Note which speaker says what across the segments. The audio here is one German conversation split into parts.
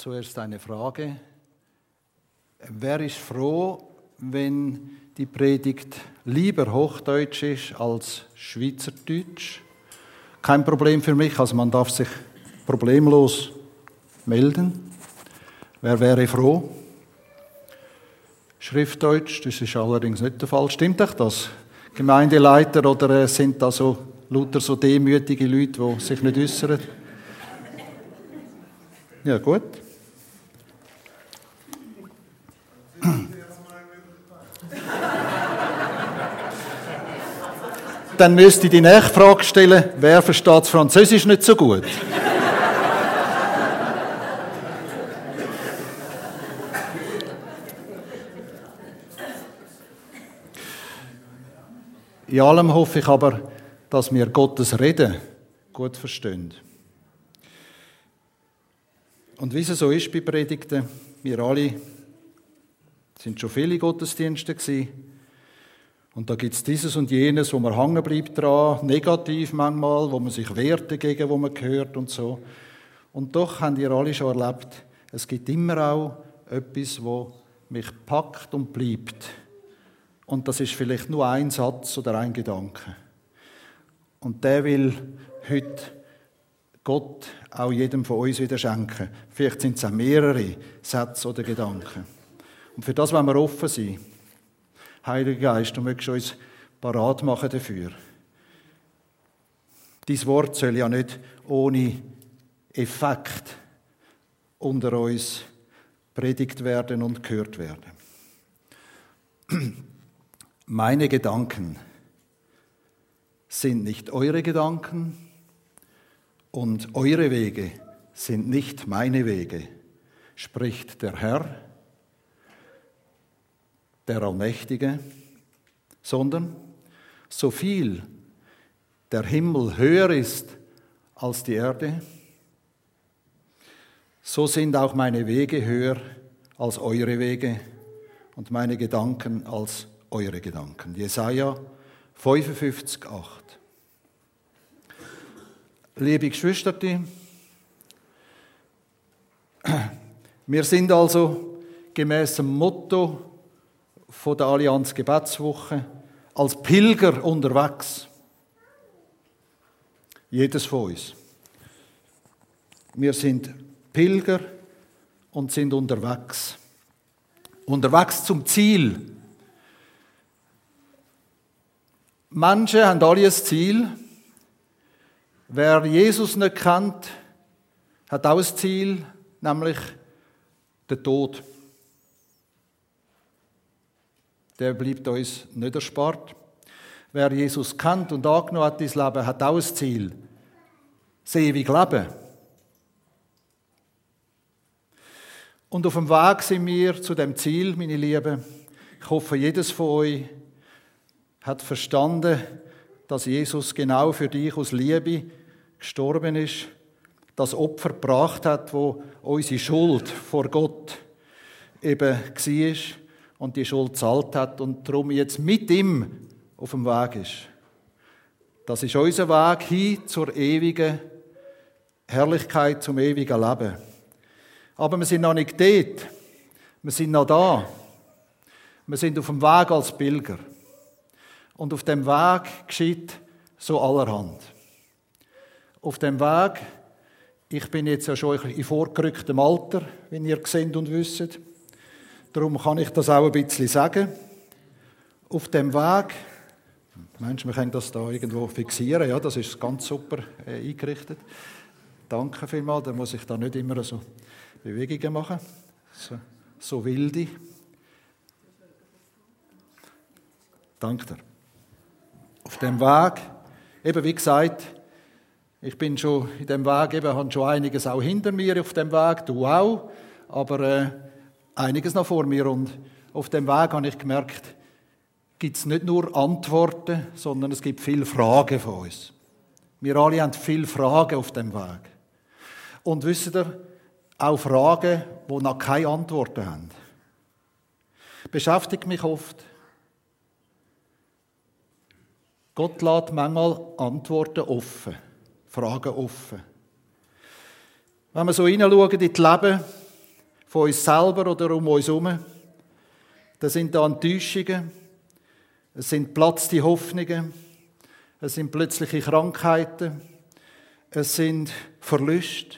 Speaker 1: zuerst eine Frage. Wer ist froh, wenn die Predigt lieber Hochdeutsch ist als Schweizerdeutsch? Kein Problem für mich, also man darf sich problemlos melden. Wer wäre froh? Schriftdeutsch, das ist allerdings nicht der Fall. Stimmt euch das? Gemeindeleiter oder äh, sind da so lauter so demütige Leute, die sich nicht äußern? Ja, gut. Dann müsste ich die nächste Frage stellen, wer versteht Französisch nicht so gut? In allem hoffe ich aber, dass wir Gottes Reden gut verstehen. Und wie es so ist bei Predigten, wir alle sind schon viele Gottesdienste gewesen. Und da gibt es dieses und jenes, wo man hängen bleibt dran, negativ manchmal, wo man sich wehrt dagegen, wo man hört und so. Und doch haben ihr alle schon erlebt, es gibt immer auch etwas, wo mich packt und bleibt. Und das ist vielleicht nur ein Satz oder ein Gedanke. Und der will heute Gott auch jedem von uns wieder schenken. Vielleicht sind es auch mehrere Sätze oder Gedanken. Und für das wollen wir offen sein. Heiliger Geist, du möchtest uns parat machen dafür. Dies Wort soll ja nicht ohne Effekt unter uns predigt werden und gehört werden. Meine Gedanken sind nicht eure Gedanken und eure Wege sind nicht meine Wege, spricht der Herr, der Allmächtige, sondern so viel der Himmel höher ist als die Erde, so sind auch meine Wege höher als eure Wege und meine Gedanken als eure Gedanken. Jesaja 55, 8. Liebe Geschwister, wir sind also gemäß dem Motto von der Allianz Gebetswoche als Pilger unterwegs. Jedes von uns. Wir sind Pilger und sind unterwegs. Unterwegs zum Ziel, Manche haben alle ein Ziel. Wer Jesus nicht kennt, hat auch ein Ziel, nämlich der Tod. Der bleibt uns nicht erspart. Wer Jesus kennt und angenommen hat ins Leben, hat auch ein Ziel. Das ewige Leben. Und auf dem Weg sind wir zu dem Ziel, meine Lieben. Ich hoffe, jedes von euch hat verstanden, dass Jesus genau für dich aus Liebe gestorben ist, das Opfer gebracht hat, wo unsere Schuld vor Gott eben war und die Schuld zahlt hat und darum jetzt mit ihm auf dem Weg ist. Das ist unser Weg hin zur ewigen Herrlichkeit, zum ewigen Leben. Aber wir sind noch nicht dort. Wir sind noch da. Wir sind auf dem Weg als Pilger. Und auf dem Weg geschieht so allerhand. Auf dem Weg, ich bin jetzt ja schon in vorgerücktem Alter, wie ihr seht und wisst. Darum kann ich das auch ein bisschen sagen. Auf dem Weg, Mensch, wir können das da irgendwo fixieren, ja, das ist ganz super äh, eingerichtet. Danke vielmals, da muss ich da nicht immer so Bewegungen machen, so, so wilde. Danke dir auf dem Weg, eben wie gesagt, ich bin schon in dem Weg, eben, habe schon einiges auch hinter mir auf dem Weg, du auch, aber äh, einiges noch vor mir. Und auf dem Weg habe ich gemerkt, gibt es nicht nur Antworten, sondern es gibt viele Fragen von uns. Wir alle haben viele Fragen auf dem Weg. Und wisst ihr, auch Fragen, die noch keine Antworten haben. Beschäftigt mich oft. Gott lässt manchmal Antworten offen, Fragen offen. Wenn wir so hineinschauen in das Leben, von uns selber oder um uns herum. Das sind da Enttäuschungen, es sind platzte Hoffnungen, es sind plötzliche Krankheiten, es sind Verluste,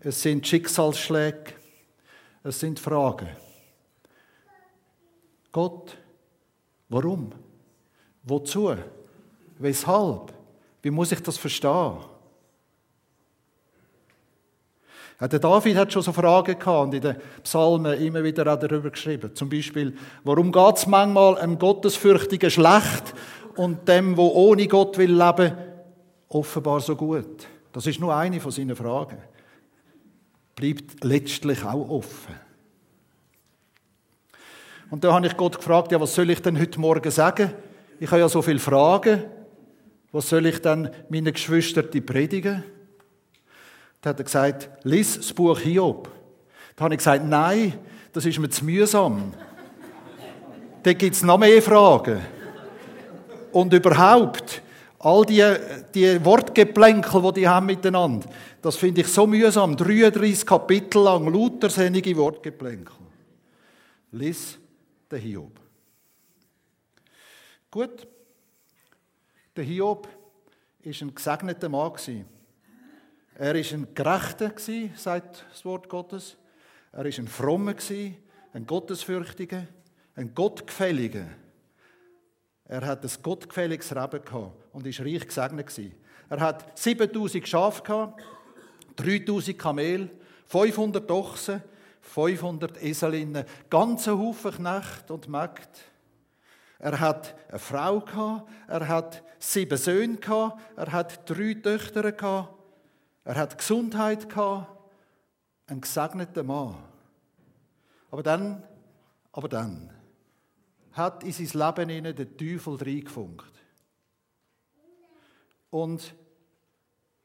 Speaker 1: es sind Schicksalsschläge, es sind Fragen. Gott, warum? Wozu? Weshalb? Wie muss ich das verstehen? Der David hat schon so Fragen gehabt und in den Psalmen immer wieder auch darüber geschrieben. Zum Beispiel, warum geht es manchmal einem Gottesfürchtigen schlecht und dem, wo ohne Gott will leben, offenbar so gut? Das ist nur eine von seinen Fragen. Bleibt letztlich auch offen. Und da habe ich Gott gefragt, ja, was soll ich denn heute Morgen sagen? Ich habe ja so viele Fragen. Was soll ich dann meinen Geschwistern predigen? Da hat er gesagt, lies das Buch Hiob. Da habe ich gesagt, nein, das ist mir zu mühsam. da gibt es noch mehr Fragen. Und überhaupt, all die, die Wortgeplänkel, die die haben miteinander, das finde ich so mühsam. 33 Kapitel lang, lauter sinnige Wortgeplänkel. Lies den Hiob. Gut. Der Hiob war ein gesegneter Mann. Er war ein Gerechter, sagt das Wort Gottes. Er war ein Frommer, ein Gottesfürchtiger, ein Gottgefälliger. Er hat ein gottgefälliges Leben gehabt und war reich gesegnet. Er hat 7000 Schafe 3000 Kamel, 500 Ochsen, 500 Eselinnen, ganze Haufen Knecht und Mägde. Er hat eine Frau gehabt, er hat sieben Söhne gehabt, er hat drei Töchter gehabt er hat Gesundheit gehabt, ein gesegneter Mann. Aber dann, aber dann hat in sein Leben ihnen der Teufel reingefunkt. Und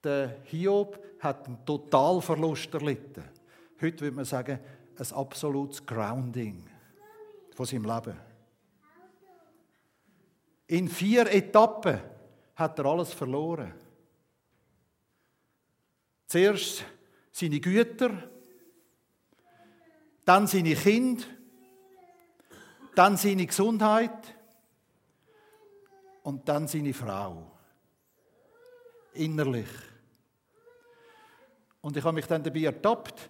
Speaker 1: der Hiob hat einen Totalverlust erlitten. Heute würde man sagen, ein absolutes Grounding von seinem Leben. In vier Etappen hat er alles verloren. Zuerst seine Güter, dann seine Kinder, dann seine Gesundheit und dann seine Frau. Innerlich. Und ich habe mich dann dabei ertappt,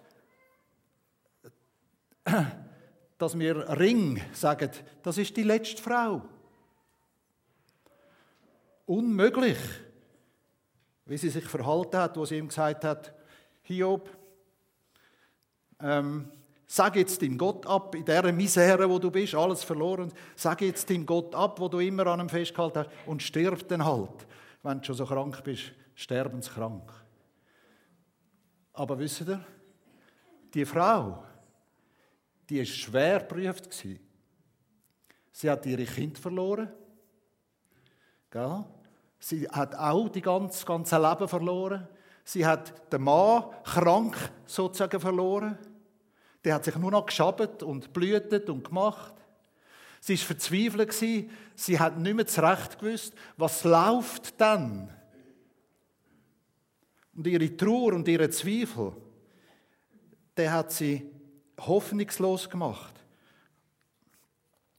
Speaker 1: dass mir Ring sagen, das ist die letzte Frau. Unmöglich wie sie sich verhalten hat, wo sie ihm gesagt hat, Hiob, ähm, sag jetzt dem Gott ab, in der Misere, wo du bist, alles verloren, sag jetzt dem Gott ab, wo du immer an ihm festgehalten hast, und stirb dann halt. Wenn du schon so krank bist, sterbenskrank. Aber wisst ihr, die Frau, die ist schwer geprüft Sie hat ihre Kind verloren. Gell? Sie hat auch die ganze, ganze Leben verloren. Sie hat den Mann krank sozusagen verloren. Der hat sich nur noch geschabt und blühtet und gemacht. Sie ist verzweifelt Sie hat nicht mehr zurecht gewusst, was läuft dann. Und ihre Trauer und ihre Zweifel, der hat sie hoffnungslos gemacht.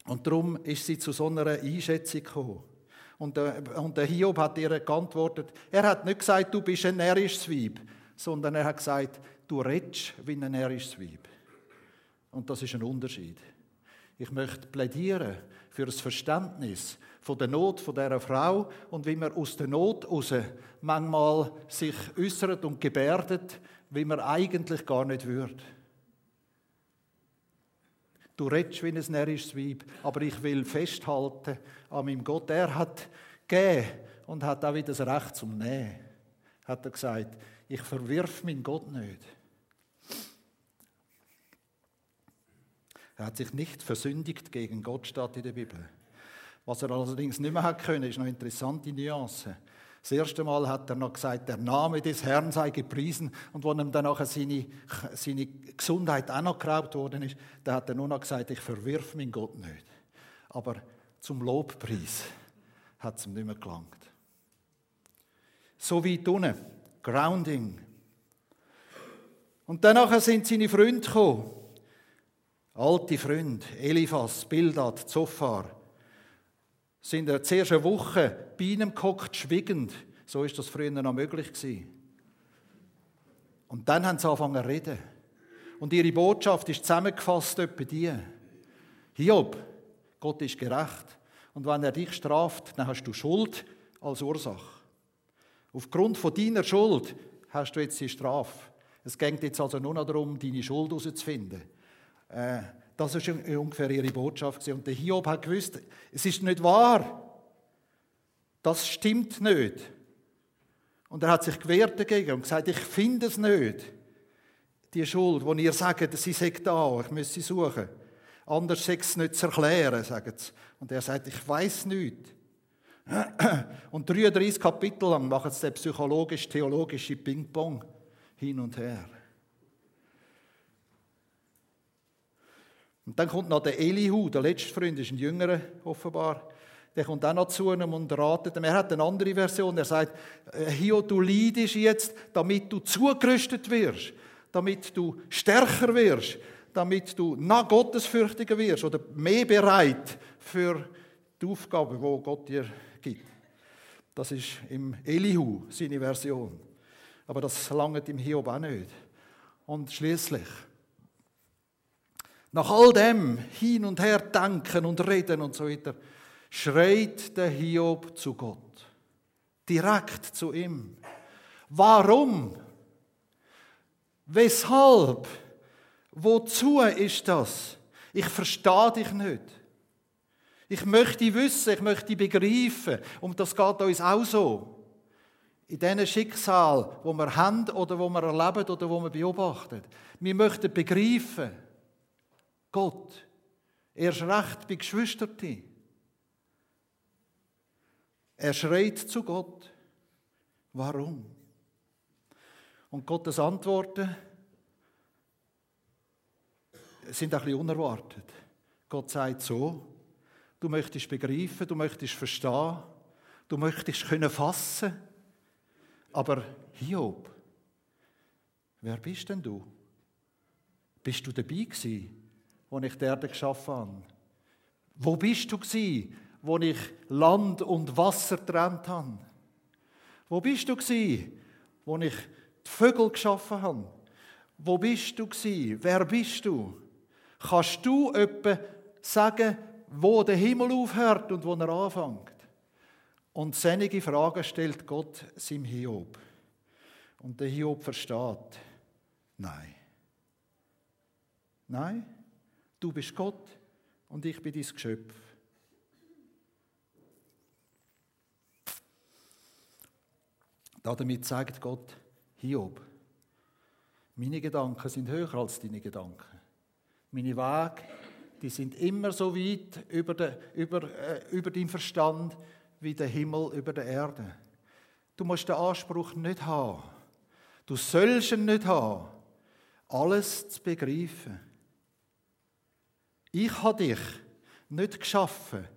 Speaker 1: Und darum ist sie zu so einer Einschätzung gekommen. Und der, und der Hiob hat ihr geantwortet, er hat nicht gesagt, du bist ein närrisches Weib, sondern er hat gesagt, du redest wie ein närrisches Weib. Und das ist ein Unterschied. Ich möchte plädieren für das Verständnis von der Not von dieser Frau und wie man aus der Not heraus manchmal sich äußert und gebärdet, wie man eigentlich gar nicht würde. Du redest wie ein närrisches Weib, aber ich will festhalten an meinem Gott. Er hat gegeben und hat auch wieder das Recht zum Nehmen. Hat er gesagt, ich verwirf meinen Gott nicht. Er hat sich nicht versündigt gegen Gott, statt in der Bibel. Was er allerdings nicht mehr hat können, ist eine interessante Nuance. Das erste Mal hat er noch gesagt, der Name des Herrn sei gepriesen. Und wo ihm dann nachher seine, seine Gesundheit auch noch geraubt worden ist, da hat er nur noch gesagt, ich verwirf meinen Gott nicht. Aber zum Lobpreis hat es ihm nicht mehr gelangt. So wie unten, Grounding. Und danach sind seine Freunde gekommen. Alte Freunde, Eliphas, Bildad, Zophar, sind er zuerst eine Woche bei ihm gehockt, schwiegend. So ist das früher noch möglich gewesen. Und dann haben sie angefangen zu reden. Und ihre Botschaft ist zusammengefasst etwa die. Hiob, Gott ist gerecht. Und wenn er dich straft, dann hast du Schuld als Ursache. Aufgrund von deiner Schuld hast du jetzt die Strafe. Es geht jetzt also nur noch darum, deine Schuld herauszufinden. Äh, das war ungefähr ihre Botschaft. Und der Hiob hat gewusst, es ist nicht wahr. Das stimmt nicht. Und er hat sich gewehrt dagegen und gesagt, ich finde es nicht. Die Schuld, wo ihr sagt, sie sei da, ich muss sie suchen. Anders sei es nicht zu erklären, sagen sie. Und er sagt, ich weiß nicht. Und 33 Kapitel lang machen sie psychologisch-theologische Ping-Pong hin und her. Und dann kommt noch der Elihu, der letzte Freund, ist ein Jüngerer offenbar. Der kommt auch noch zu ihm und ratet ihm. Er hat eine andere Version. Er sagt, äh, Hio, du leidest jetzt, damit du zugerüstet wirst, damit du stärker wirst, damit du nach Gottesfürchtiger wirst oder mehr bereit für die Aufgabe, wo Gott dir gibt. Das ist im Elihu seine Version. Aber das langt im Hiob auch nicht. Und schließlich, nach all dem hin und her denken und reden und so weiter, schreit der Hiob zu Gott. Direkt zu ihm. Warum? Weshalb? Wozu ist das? Ich verstehe dich nicht. Ich möchte wissen, ich möchte begreifen. Und das geht uns auch so. In diesen Schicksal, wo wir haben oder wo wir erleben oder wo wir beobachten. Wir möchten begreifen, Gott, erst recht bei Geschwistern. Er schreit zu Gott. Warum? Und Gottes Antworten sind ein bisschen unerwartet. Gott sagt so, du möchtest begreifen, du möchtest verstehen, du möchtest können fassen, aber Hiob, wer bist denn du? Bist du dabei gewesen, als ich die Erde geschaffen habe? Wo bist du gewesen, wo ich Land und Wasser getrennt habe? Wo bist du gewesen, wo ich die Vögel geschaffen habe? Wo bist du gewesen? Wer bist du? Kannst du etwa sagen, wo der Himmel aufhört und wo er anfängt? Und seine Fragen stellt Gott seinem Hiob. Und der Hiob versteht, nein. Nein, du bist Gott und ich bin dein Geschöpf. Damit sagt Gott, Hiob, meine Gedanken sind höher als deine Gedanken. Meine Wege, die sind immer so weit über, den, über, äh, über deinen Verstand wie der Himmel über der Erde. Du musst den Anspruch nicht haben. Du sollst ihn nicht haben, alles zu begreifen. Ich habe dich nicht geschaffen,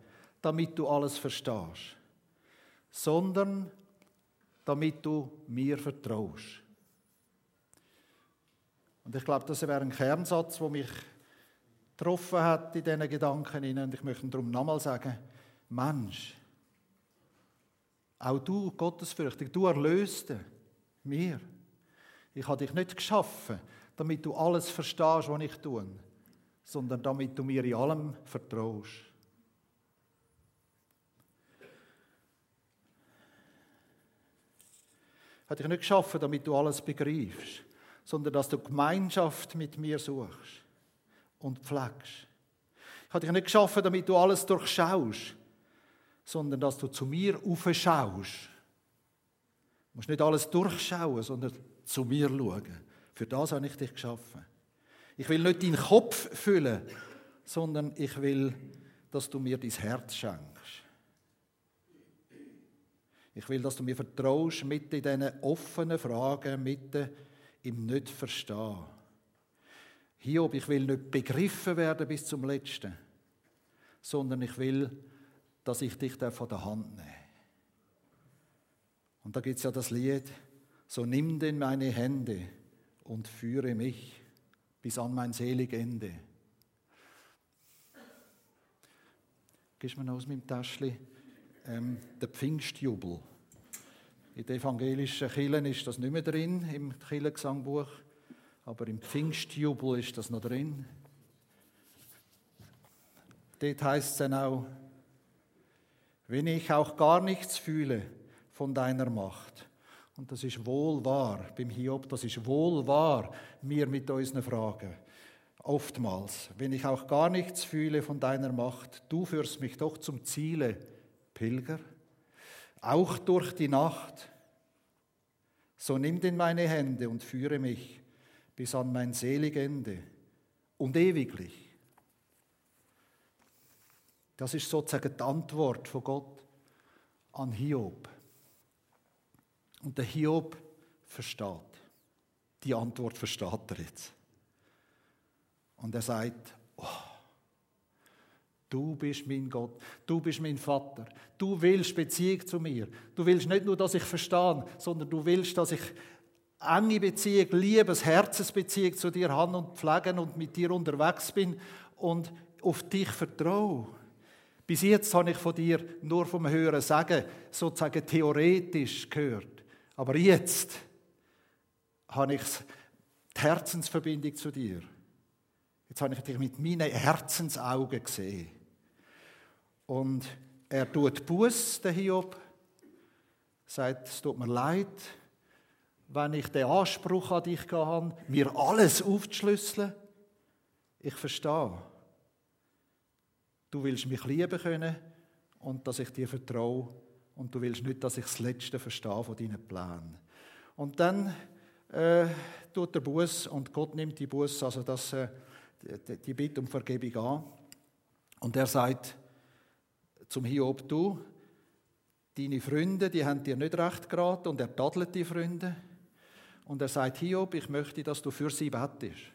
Speaker 1: damit du alles verstehst, sondern damit du mir vertraust. Und ich glaube, das wäre ein Kernsatz, der mich getroffen hat in diesen Gedanken. Und ich möchte darum nochmal sagen, Mensch, auch du, Gottesfürchtig, du Erlöste, mir. Ich habe dich nicht geschaffen, damit du alles verstehst, was ich tue, sondern damit du mir in allem vertraust. Habe dich nicht geschaffen, damit du alles begreifst, sondern dass du Gemeinschaft mit mir suchst und pflegst. Ich habe dich nicht geschaffen, damit du alles durchschaust, sondern dass du zu mir aufschaust. Du musst nicht alles durchschauen, sondern zu mir schauen. Für das habe ich dich geschaffen. Ich will nicht deinen Kopf füllen, sondern ich will, dass du mir dein Herz schenkst. Ich will, dass du mir vertraust, mitten in diesen offenen Fragen, mitten im Nicht-Verstehen. Hiob, ich will nicht begriffen werden bis zum Letzten, sondern ich will, dass ich dich von der Hand nehme. Und da gibt es ja das Lied, so nimm denn meine Hände und führe mich bis an mein selig Ende. Gibst mir noch aus meinem Täschchen ähm, der Pfingstjubel. In den evangelischen Kirchen ist das nicht mehr drin, im Kirchengesangbuch, aber im Pfingstjubel ist das noch drin. Dort heißt es dann auch, wenn ich auch gar nichts fühle von deiner Macht. Und das ist wohl wahr beim Hiob, das ist wohl wahr, mir mit unseren Fragen. Oftmals, wenn ich auch gar nichts fühle von deiner Macht, du führst mich doch zum Ziele, Pilger, auch durch die Nacht. So nimm denn meine Hände und führe mich bis an mein selig Ende und ewiglich. Das ist sozusagen die Antwort von Gott an Hiob. Und der Hiob versteht. Die Antwort versteht er jetzt. Und er sagt, oh, du bist mein Gott, du bist mein Vater, du willst Beziehung zu mir. Du willst nicht nur, dass ich verstehe, sondern du willst, dass ich enge Beziehung, Liebes, Herzensbeziehung zu dir habe und pflegen und mit dir unterwegs bin und auf dich vertraue. Bis jetzt habe ich von dir nur vom Hören sagen, sozusagen theoretisch gehört. Aber jetzt habe ich die Herzensverbindung zu dir. Jetzt habe ich dich mit meinen Herzensaugen gesehen. Und er tut Buß, der Hiob, sagt, es tut mir leid, wenn ich den Anspruch an dich habe, mir alles aufzuschlüsseln. Ich verstehe. Du willst mich lieben können und dass ich dir vertraue und du willst nicht, dass ich das Letzte verstehe von deinen Plänen. Und dann äh, tut der Buß und Gott nimmt die Buß, also das, äh, die, die Bitte um Vergebung an. Und er sagt zum Hiob, du, deine Freunde, die haben dir nicht recht geraten und er tadelt die Freunde. Und er sagt, Hiob, ich möchte, dass du für sie bettest.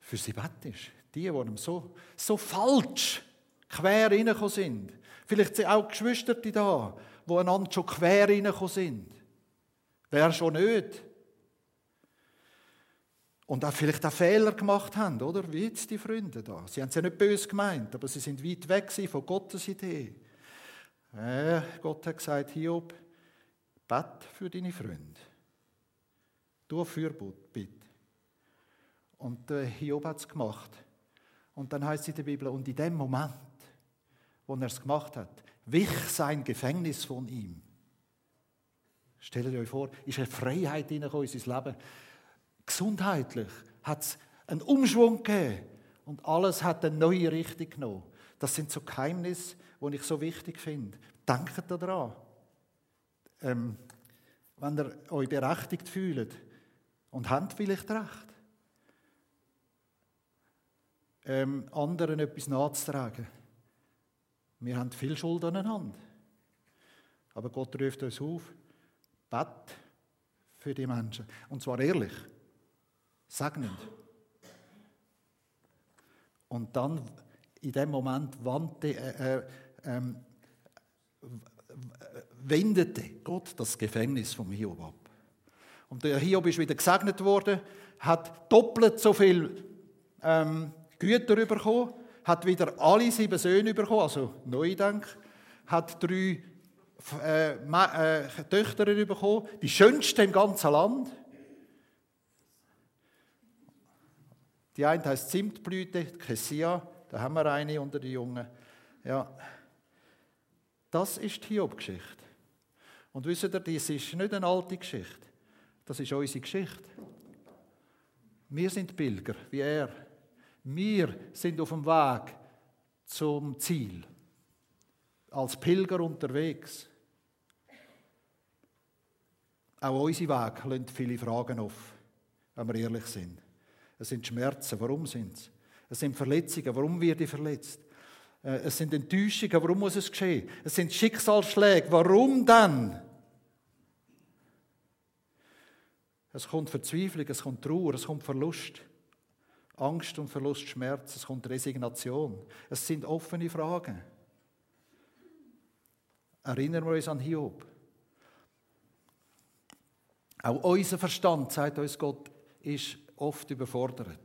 Speaker 1: Für sie bettest. Die, die ihm so, so falsch quer reingekommen sind. Vielleicht sind auch Geschwister da, die einander schon quer reingekommen sind. Wer schon nicht. Und auch vielleicht auch Fehler gemacht haben, oder? Wie jetzt die Freunde da. Sie haben es ja nicht böse gemeint, aber sie sind weit weg von Gottes Idee. Äh, Gott hat gesagt, Hiob, bett für deine Freunde. Du Fürbot, bitte. Und äh, Hiob hat es gemacht. Und dann heißt es in der Bibel, und in dem Moment, wo er es gemacht hat, wich sein Gefängnis von ihm. Stellt euch vor, ist eine Freiheit in unser Leben. Gesundheitlich hat es einen Umschwung gegeben und alles hat eine neue Richtung genommen. Das sind so Geheimnisse, die ich so wichtig finde. Denkt daran. Ähm, wenn ihr euch berechtigt fühlt und habt vielleicht recht, ähm, anderen etwas nachzutragen. Wir haben viel Schuld aneinander. Aber Gott ruft uns auf, bett für die Menschen. Und zwar ehrlich, segnend. Und dann in dem Moment wandte, äh, äh, ähm, wendete Gott das Gefängnis vom Hiob ab. Und der Hiob ist wieder gesegnet worden, hat doppelt so viel ähm, Güter bekommen, hat wieder alle sieben Söhne bekommen, also Neudenk, hat drei äh, äh, Töchter bekommen, die schönste im ganzen Land. Die eine heißt Zimtblüte, Kessia, da haben wir eine unter den Jungen. Ja. Das ist die Hiob-Geschichte. Und wisst ihr, das ist nicht eine alte Geschichte. Das ist unsere Geschichte. Wir sind Pilger, wie er. Wir sind auf dem Weg zum Ziel. Als Pilger unterwegs. Auch unser Weg lässt viele Fragen auf, wenn wir ehrlich sind. Es sind Schmerzen, warum sind es? Es sind Verletzungen, warum wird ich verletzt? Äh, es sind Enttäuschungen, warum muss es geschehen? Es sind Schicksalsschläge, warum dann? Es kommt Verzweiflung, es kommt Trauer, es kommt Verlust. Angst und Verlust, Schmerz, es kommt Resignation. Es sind offene Fragen. Erinnern wir uns an Hiob. Auch unser Verstand, sagt uns Gott, ist oft überfordert.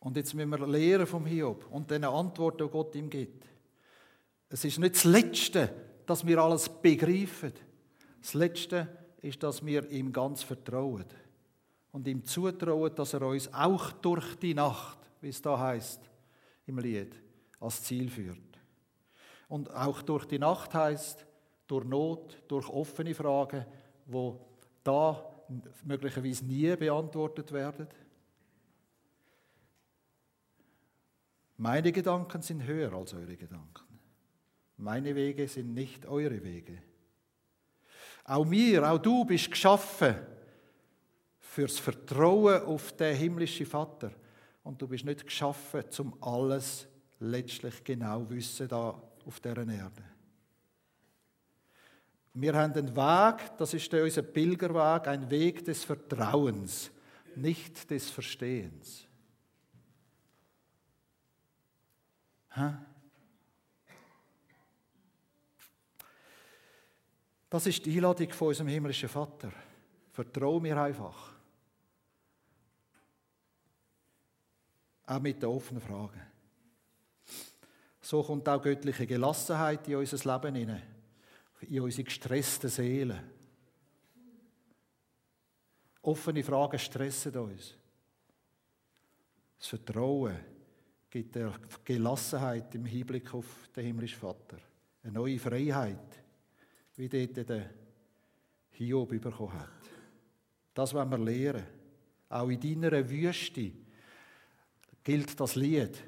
Speaker 1: Und jetzt müssen wir lernen vom Hiob und den Antworten, die Gott ihm gibt. Es ist nicht das Letzte, dass wir alles begreifen. Das Letzte ist, dass wir ihm ganz vertrauen und ihm zutrauen, dass er uns auch durch die Nacht, wie es da heißt im Lied, als Ziel führt. Und auch durch die Nacht heißt durch Not, durch offene Fragen, wo da möglicherweise nie beantwortet werden. Meine Gedanken sind höher als eure Gedanken. Meine Wege sind nicht eure Wege. Auch mir, auch du bist geschaffen fürs Vertrauen auf den himmlischen Vater. Und du bist nicht geschaffen, zum alles letztlich genau wissen da auf dieser Erde. Wir haben einen Weg, das ist unser Pilgerweg, ein Weg des Vertrauens, nicht des Verstehens. Das ist die Einladung von unserem himmlischen Vater. Vertrau mir einfach. Auch mit den offenen Fragen. So kommt auch göttliche Gelassenheit in unser Leben hinein, in unsere gestressten Seelen. Offene Fragen stressen uns. Das Vertrauen gibt der Gelassenheit im Hinblick auf den himmlischen Vater. Eine neue Freiheit, wie dort der Hiob bekommen hat. Das wollen wir lernen. Auch in deiner Wüste gilt das Lied.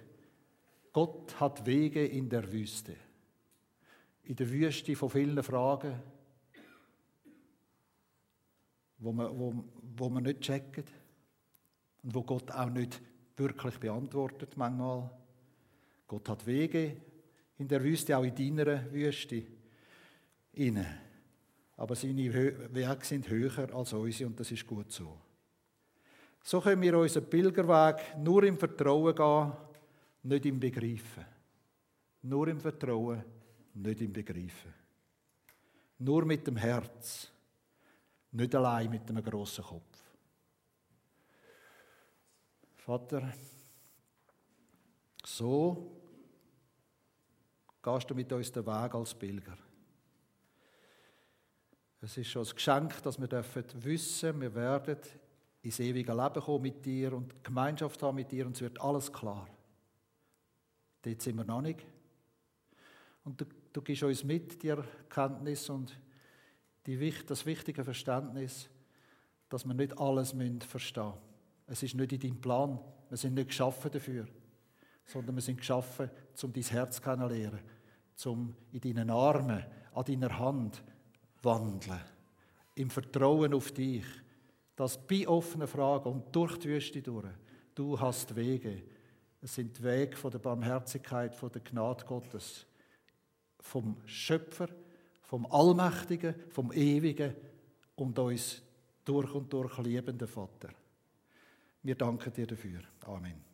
Speaker 1: Gott hat Wege in der Wüste. In der Wüste von vielen Fragen, wo man, wo, wo man nicht checken und wo Gott auch nicht wirklich beantwortet manchmal. Gott hat Wege in der Wüste, auch in deiner Wüste. Inne. Aber seine Wege sind höher als unsere und das ist gut so. So können wir unseren Pilgerweg nur im Vertrauen gehen, nicht im Begreifen. Nur im Vertrauen, nicht im Begreifen. Nur mit dem Herz, nicht allein mit einem grossen Kopf. Vater, so gehst du mit uns den Weg als Pilger. Es ist schon ein Geschenk, dass wir dürfen wissen, wir werden ins ewige Leben kommen mit dir und Gemeinschaft haben mit dir und es wird alles klar. Dort sind wir noch nicht. Und du, du gibst uns mit die Erkenntnis und die, das wichtige Verständnis, dass wir nicht alles verstehen müssen. Es ist nicht in deinem Plan. Wir sind nicht geschaffen dafür, sondern wir sind geschaffen, um dein Herz kennenzulernen, um in deinen Armen, an deiner Hand wandeln. Im Vertrauen auf dich, dass bei offenen Fragen und durch die Wüste durch, du hast Wege. Es sind Wege von der Barmherzigkeit, von der Gnade Gottes, vom Schöpfer, vom Allmächtigen, vom Ewigen und uns durch und durch liebenden Vater. Wir danken dir dafür. Amen.